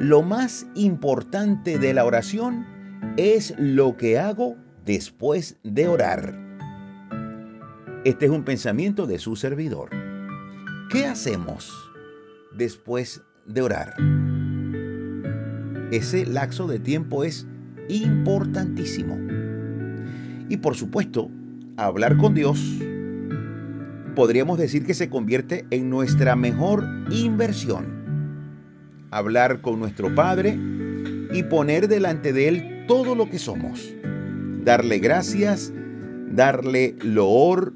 lo más importante de la oración es lo que hago después de orar. Este es un pensamiento de su servidor. ¿Qué hacemos después de orar? Ese lapso de tiempo es importantísimo. Y por supuesto, hablar con Dios podríamos decir que se convierte en nuestra mejor inversión. Hablar con nuestro Padre y poner delante de Él todo lo que somos. Darle gracias, darle loor.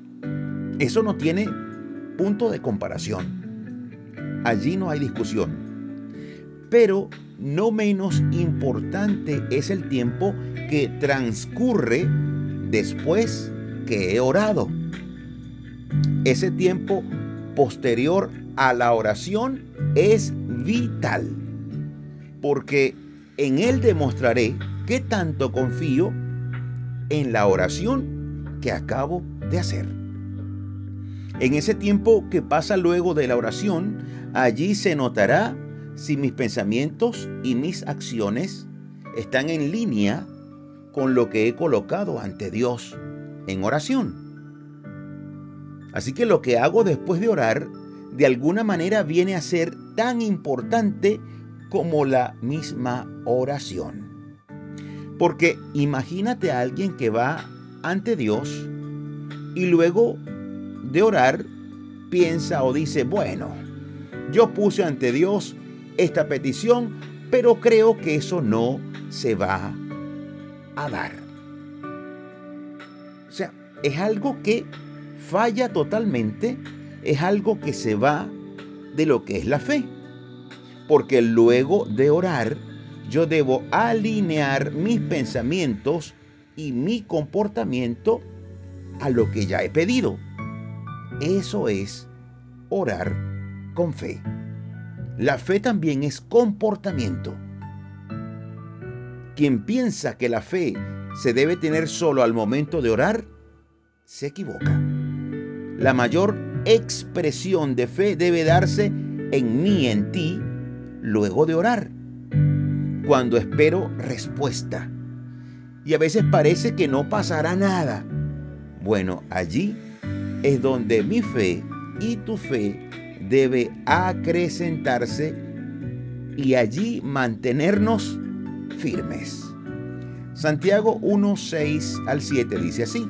Eso no tiene punto de comparación. Allí no hay discusión. Pero no menos importante es el tiempo que transcurre después que he orado ese tiempo posterior a la oración es vital, porque en él demostraré qué tanto confío en la oración que acabo de hacer. En ese tiempo que pasa luego de la oración, allí se notará si mis pensamientos y mis acciones están en línea con lo que he colocado ante Dios en oración. Así que lo que hago después de orar, de alguna manera viene a ser tan importante como la misma oración. Porque imagínate a alguien que va ante Dios y luego de orar piensa o dice, bueno, yo puse ante Dios esta petición, pero creo que eso no se va a dar. O sea, es algo que falla totalmente es algo que se va de lo que es la fe. Porque luego de orar, yo debo alinear mis pensamientos y mi comportamiento a lo que ya he pedido. Eso es orar con fe. La fe también es comportamiento. Quien piensa que la fe se debe tener solo al momento de orar, se equivoca. La mayor expresión de fe debe darse en mí, en ti, luego de orar, cuando espero respuesta. Y a veces parece que no pasará nada. Bueno, allí es donde mi fe y tu fe debe acrecentarse y allí mantenernos firmes. Santiago 1, 6 al 7 dice así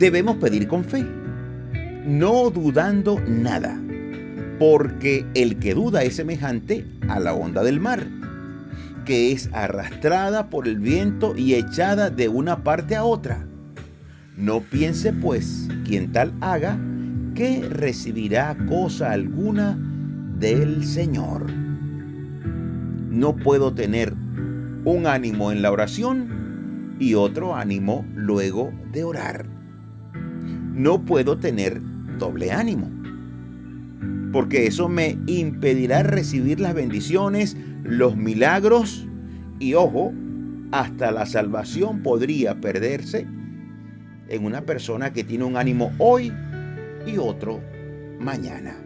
debemos pedir con fe, no dudando nada, porque el que duda es semejante a la onda del mar, que es arrastrada por el viento y echada de una parte a otra. No piense pues quien tal haga que recibirá cosa alguna del Señor. No puedo tener un ánimo en la oración y otro ánimo luego de orar no puedo tener doble ánimo. Porque eso me impedirá recibir las bendiciones, los milagros y ojo, hasta la salvación podría perderse en una persona que tiene un ánimo hoy y otro mañana.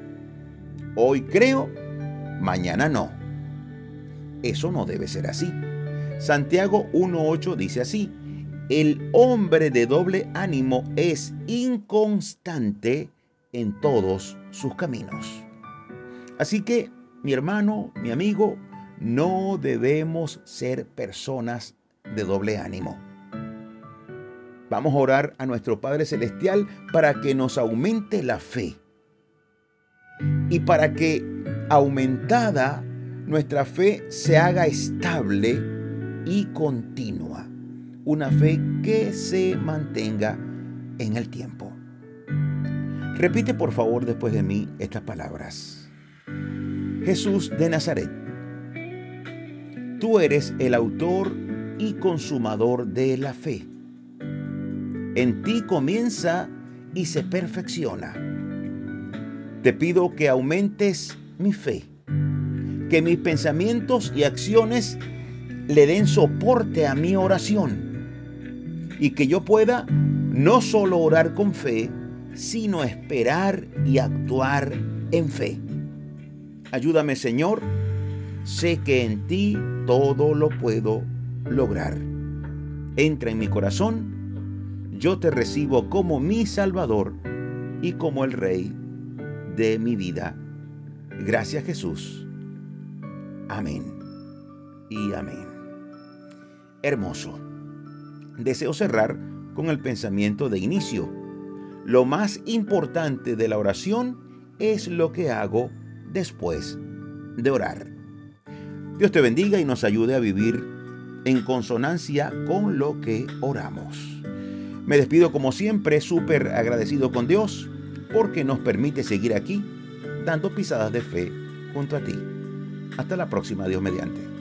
Hoy creo, mañana no. Eso no debe ser así. Santiago 1.8 dice así, el hombre de doble ánimo es inconstante en todos sus caminos. Así que, mi hermano, mi amigo, no debemos ser personas de doble ánimo. Vamos a orar a nuestro Padre Celestial para que nos aumente la fe y para que aumentada nuestra fe se haga estable y continua una fe que se mantenga en el tiempo. Repite por favor después de mí estas palabras. Jesús de Nazaret, tú eres el autor y consumador de la fe. En ti comienza y se perfecciona. Te pido que aumentes mi fe, que mis pensamientos y acciones le den soporte a mi oración y que yo pueda no solo orar con fe, sino esperar y actuar en fe. Ayúdame Señor, sé que en ti todo lo puedo lograr. Entra en mi corazón, yo te recibo como mi Salvador y como el Rey de mi vida. Gracias Jesús. Amén y amén. Hermoso. Deseo cerrar con el pensamiento de inicio. Lo más importante de la oración es lo que hago después de orar. Dios te bendiga y nos ayude a vivir en consonancia con lo que oramos. Me despido como siempre súper agradecido con Dios porque nos permite seguir aquí dando pisadas de fe junto a ti. Hasta la próxima, Dios mediante.